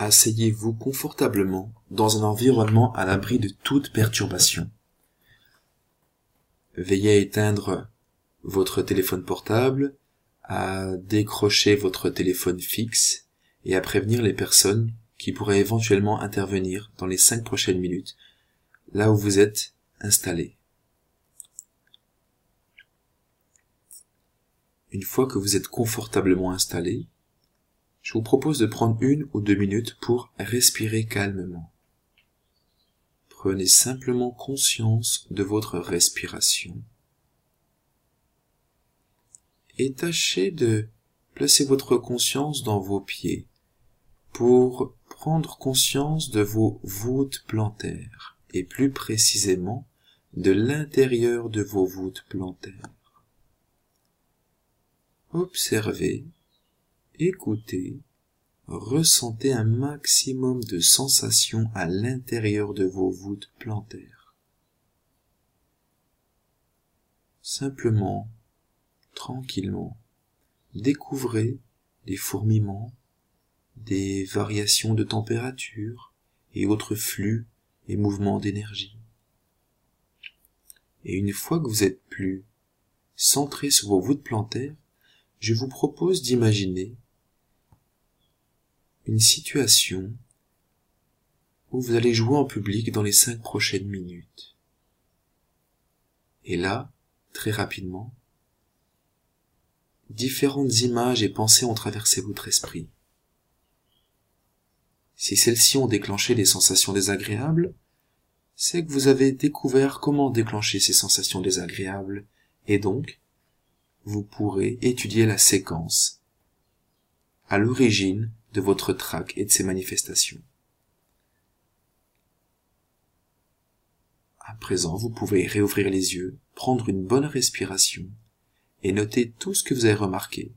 Asseyez-vous confortablement dans un environnement à l'abri de toute perturbation. Veillez à éteindre votre téléphone portable, à décrocher votre téléphone fixe et à prévenir les personnes qui pourraient éventuellement intervenir dans les cinq prochaines minutes là où vous êtes installé. Une fois que vous êtes confortablement installé, je vous propose de prendre une ou deux minutes pour respirer calmement. Prenez simplement conscience de votre respiration. Et tâchez de placer votre conscience dans vos pieds pour prendre conscience de vos voûtes plantaires et plus précisément de l'intérieur de vos voûtes plantaires. Observez, écoutez, ressentez un maximum de sensations à l'intérieur de vos voûtes plantaires. Simplement, tranquillement, découvrez des fourmillements, des variations de température et autres flux et mouvements d'énergie. Et une fois que vous êtes plus centré sur vos voûtes plantaires, je vous propose d'imaginer une situation où vous allez jouer en public dans les cinq prochaines minutes. Et là, très rapidement, différentes images et pensées ont traversé votre esprit. Si celles-ci ont déclenché des sensations désagréables, c'est que vous avez découvert comment déclencher ces sensations désagréables, et donc, vous pourrez étudier la séquence à l'origine de votre trac et de ses manifestations. À présent, vous pouvez réouvrir les yeux, prendre une bonne respiration et noter tout ce que vous avez remarqué